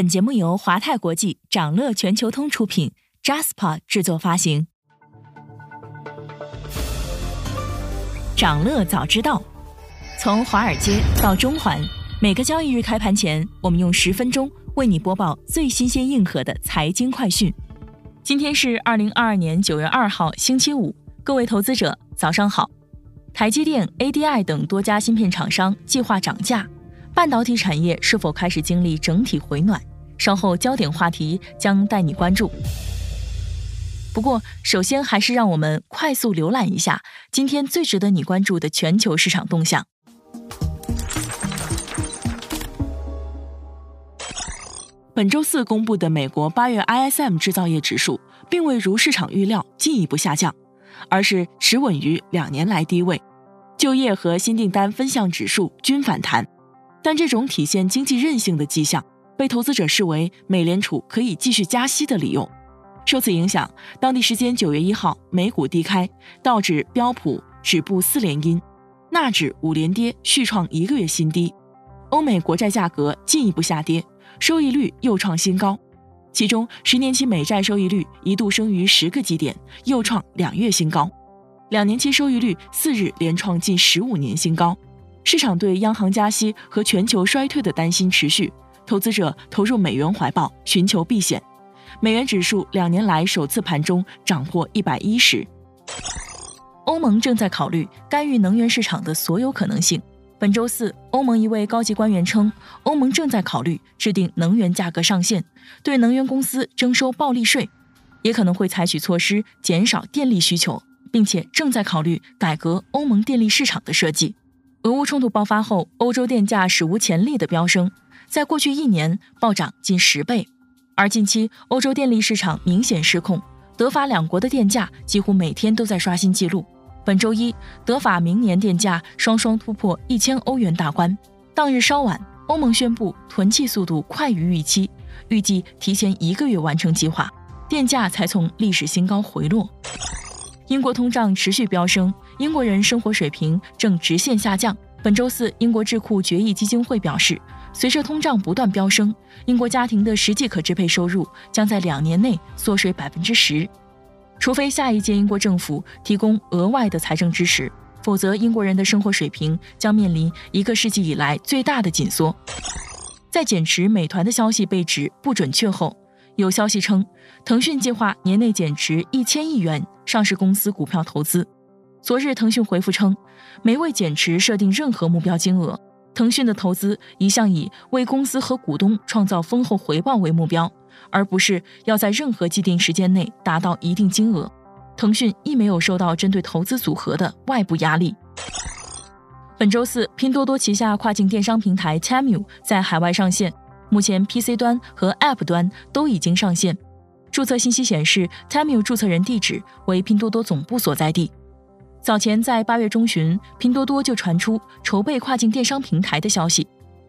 本节目由华泰国际、掌乐全球通出品，Jaspa 制作发行。掌乐早知道，从华尔街到中环，每个交易日开盘前，我们用十分钟为你播报最新鲜、硬核的财经快讯。今天是二零二二年九月二号，星期五，各位投资者早上好。台积电、ADI 等多家芯片厂商计划涨价。半导体产业是否开始经历整体回暖？稍后焦点话题将带你关注。不过，首先还是让我们快速浏览一下今天最值得你关注的全球市场动向。本周四公布的美国八月 ISM 制造业指数，并未如市场预料进一步下降，而是持稳于两年来低位。就业和新订单分项指数均反弹。但这种体现经济韧性的迹象，被投资者视为美联储可以继续加息的理由。受此影响，当地时间九月一号，美股低开，道指、标普止步四连阴，纳指五连跌，续创一个月新低。欧美国债价格进一步下跌，收益率又创新高，其中十年期美债收益率一度升于十个基点，又创两月新高。两年期收益率四日连创近十五年新高。市场对央行加息和全球衰退的担心持续，投资者投入美元怀抱，寻求避险。美元指数两年来首次盘中涨破一百一十。欧盟正在考虑干预能源市场的所有可能性。本周四，欧盟一位高级官员称，欧盟正在考虑制定能源价格上限，对能源公司征收暴利税，也可能会采取措施减少电力需求，并且正在考虑改革欧盟电力市场的设计。俄乌冲突爆发后，欧洲电价史无前例的飙升，在过去一年暴涨近十倍。而近期欧洲电力市场明显失控，德法两国的电价几乎每天都在刷新纪录。本周一，德法明年电价双双突破一千欧元大关。当日稍晚，欧盟宣布囤气速度快于预期，预计提前一个月完成计划，电价才从历史新高回落。英国通胀持续飙升，英国人生活水平正直线下降。本周四，英国智库决议基金会表示，随着通胀不断飙升，英国家庭的实际可支配收入将在两年内缩水百分之十，除非下一届英国政府提供额外的财政支持，否则英国人的生活水平将面临一个世纪以来最大的紧缩。在减持美团的消息被指不准确后。有消息称，腾讯计划年内减持一千亿元上市公司股票投资。昨日，腾讯回复称，没为减持设定任何目标金额。腾讯的投资一向以为公司和股东创造丰厚回报为目标，而不是要在任何既定时间内达到一定金额。腾讯亦没有受到针对投资组合的外部压力。本周四，拼多多旗下跨境电商平台 Temu 在海外上线。目前，PC 端和 App 端都已经上线。注册信息显示，Temu 注册人地址为拼多多总部所在地。早前在八月中旬，拼多多就传出筹备跨境电商平台的消息。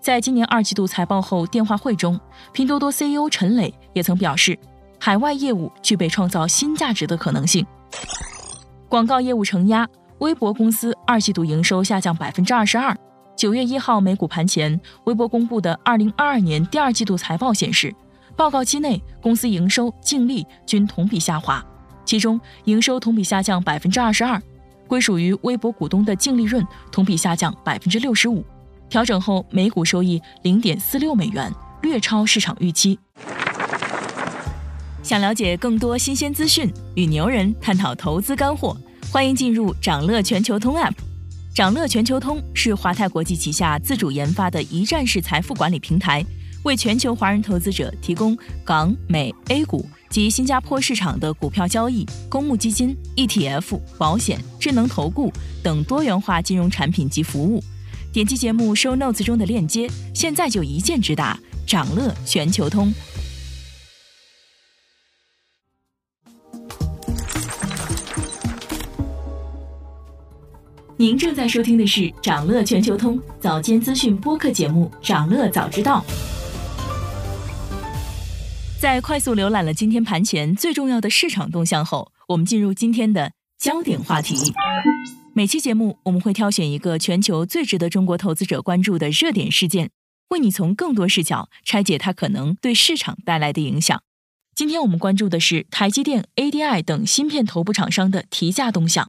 在今年二季度财报后电话会中，拼多多 CEO 陈磊也曾表示，海外业务具备创造新价值的可能性。广告业务承压，微博公司二季度营收下降百分之二十二。九月一号美股盘前，微博公布的二零二二年第二季度财报显示，报告期内公司营收、净利均同比下滑，其中营收同比下降百分之二十二，归属于微博股东的净利润同比下降百分之六十五，调整后每股收益零点四六美元，略超市场预期。想了解更多新鲜资讯，与牛人探讨投资干货，欢迎进入掌乐全球通 App。掌乐全球通是华泰国际旗下自主研发的一站式财富管理平台，为全球华人投资者提供港、美、A 股及新加坡市场的股票交易、公募基金、ETF、保险、智能投顾等多元化金融产品及服务。点击节目 show notes 中的链接，现在就一键直达掌乐全球通。您正在收听的是长乐全球通早间资讯播客节目《长乐早知道》。在快速浏览了今天盘前最重要的市场动向后，我们进入今天的焦点话题。每期节目我们会挑选一个全球最值得中国投资者关注的热点事件，为你从更多视角拆解它可能对市场带来的影响。今天我们关注的是台积电、ADI 等芯片头部厂商的提价动向。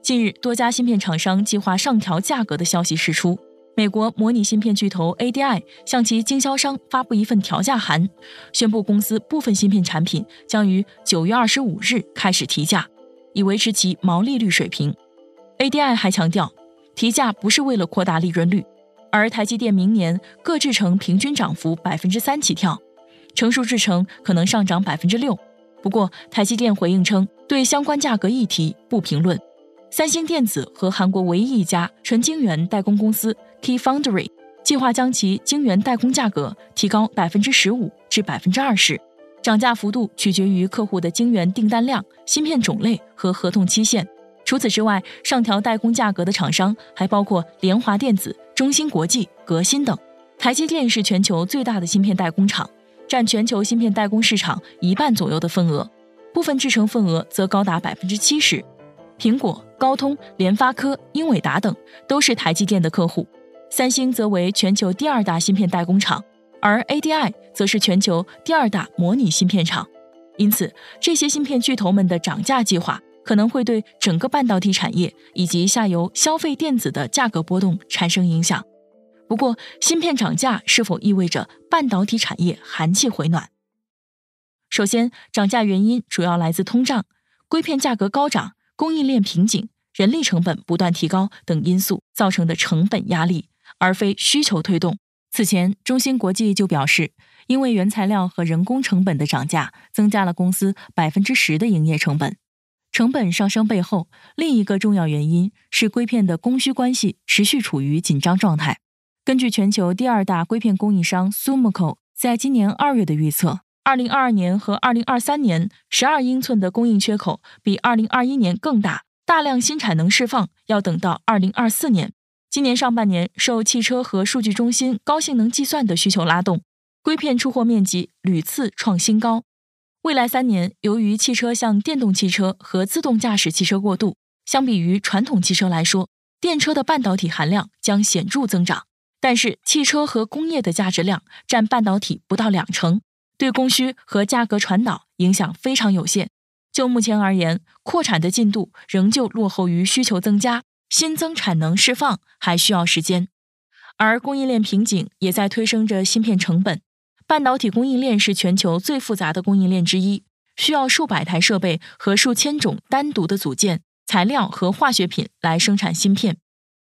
近日，多家芯片厂商计划上调价格的消息释出。美国模拟芯片巨头 ADI 向其经销商发布一份调价函，宣布公司部分芯片产品将于九月二十五日开始提价，以维持其毛利率水平。ADI 还强调，提价不是为了扩大利润率，而台积电明年各制程平均涨幅百分之三起跳，成熟制程可能上涨百分之六。不过，台积电回应称，对相关价格议题不评论。三星电子和韩国唯一一家纯晶圆代工公司。Key Foundry 计划将其晶圆代工价格提高百分之十五至百分之二十，涨价幅度取决于客户的晶圆订单量、芯片种类和合同期限。除此之外，上调代工价格的厂商还包括联华电子、中芯国际、革新等。台积电是全球最大的芯片代工厂，占全球芯片代工市场一半左右的份额，部分制成份额则高达百分之七十。苹果、高通、联发科、英伟达等都是台积电的客户。三星则为全球第二大芯片代工厂，而 ADI 则是全球第二大模拟芯片厂。因此，这些芯片巨头们的涨价计划可能会对整个半导体产业以及下游消费电子的价格波动产生影响。不过，芯片涨价是否意味着半导体产业寒气回暖？首先，涨价原因主要来自通胀、硅片价格高涨、供应链瓶颈、人力成本不断提高等因素造成的成本压力。而非需求推动。此前，中芯国际就表示，因为原材料和人工成本的涨价，增加了公司百分之十的营业成本。成本上升背后，另一个重要原因是硅片的供需关系持续处于紧张状态。根据全球第二大硅片供应商 Sumiko 在今年二月的预测，二零二二年和二零二三年十二英寸的供应缺口比二零二一年更大，大量新产能释放要等到二零二四年。今年上半年，受汽车和数据中心高性能计算的需求拉动，硅片出货面积屡次创新高。未来三年，由于汽车向电动汽车和自动驾驶汽车过渡，相比于传统汽车来说，电车的半导体含量将显著增长。但是，汽车和工业的价值量占半导体不到两成，对供需和价格传导影响非常有限。就目前而言，扩产的进度仍旧落后于需求增加。新增产能释放还需要时间，而供应链瓶颈也在推升着芯片成本。半导体供应链是全球最复杂的供应链之一，需要数百台设备和数千种单独的组件、材料和化学品来生产芯片。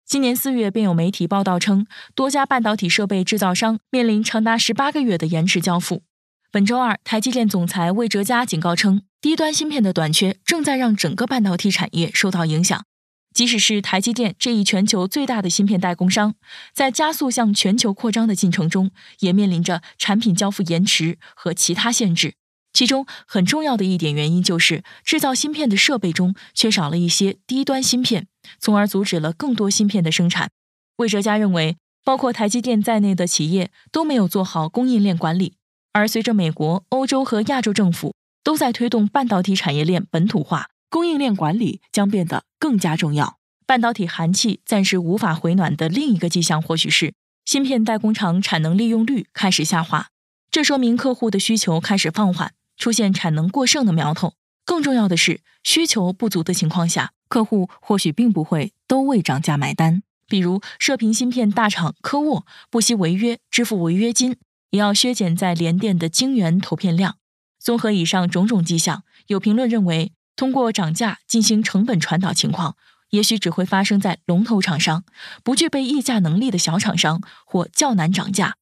今年四月，便有媒体报道称，多家半导体设备制造商面临长达十八个月的延迟交付。本周二，台积电总裁魏哲嘉警告称，低端芯片的短缺正在让整个半导体产业受到影响。即使是台积电这一全球最大的芯片代工商，在加速向全球扩张的进程中，也面临着产品交付延迟和其他限制。其中很重要的一点原因就是，制造芯片的设备中缺少了一些低端芯片，从而阻止了更多芯片的生产。魏哲嘉认为，包括台积电在内的企业都没有做好供应链管理。而随着美国、欧洲和亚洲政府都在推动半导体产业链本土化。供应链管理将变得更加重要。半导体寒气暂时无法回暖的另一个迹象，或许是芯片代工厂产能利用率开始下滑。这说明客户的需求开始放缓，出现产能过剩的苗头。更重要的是，需求不足的情况下，客户或许并不会都为涨价买单。比如，射频芯片大厂科沃不惜违约支付违约金，也要削减在联电的晶圆投片量。综合以上种种迹象，有评论认为。通过涨价进行成本传导情况，也许只会发生在龙头厂商，不具备议价能力的小厂商或较难涨价。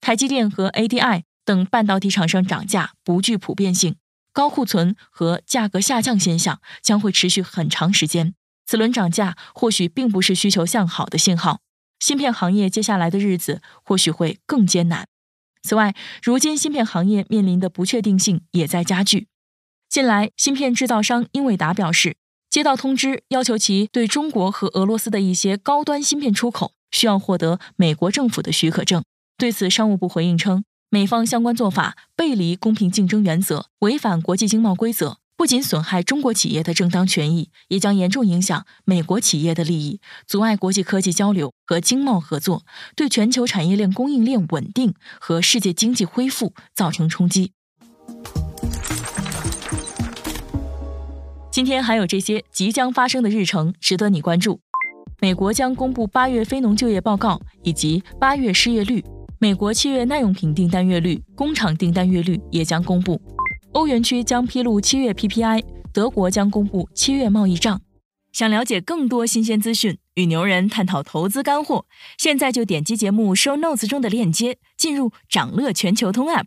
台积电和 ADI 等半导体厂商涨价不具普遍性，高库存和价格下降现象将会持续很长时间。此轮涨价或许并不是需求向好的信号，芯片行业接下来的日子或许会更艰难。此外，如今芯片行业面临的不确定性也在加剧。近来，芯片制造商英伟达表示，接到通知，要求其对中国和俄罗斯的一些高端芯片出口需要获得美国政府的许可证。对此，商务部回应称，美方相关做法背离公平竞争原则，违反国际经贸规则，不仅损害中国企业的正当权益，也将严重影响美国企业的利益，阻碍国际科技交流和经贸合作，对全球产业链供应链稳定和世界经济恢复造成冲击。今天还有这些即将发生的日程值得你关注：美国将公布八月非农就业报告以及八月失业率；美国七月耐用品订单月率、工厂订单月率也将公布。欧元区将披露七月 PPI，德国将公布七月贸易账。想了解更多新鲜资讯，与牛人探讨投资干货，现在就点击节目 show notes 中的链接，进入掌乐全球通 app。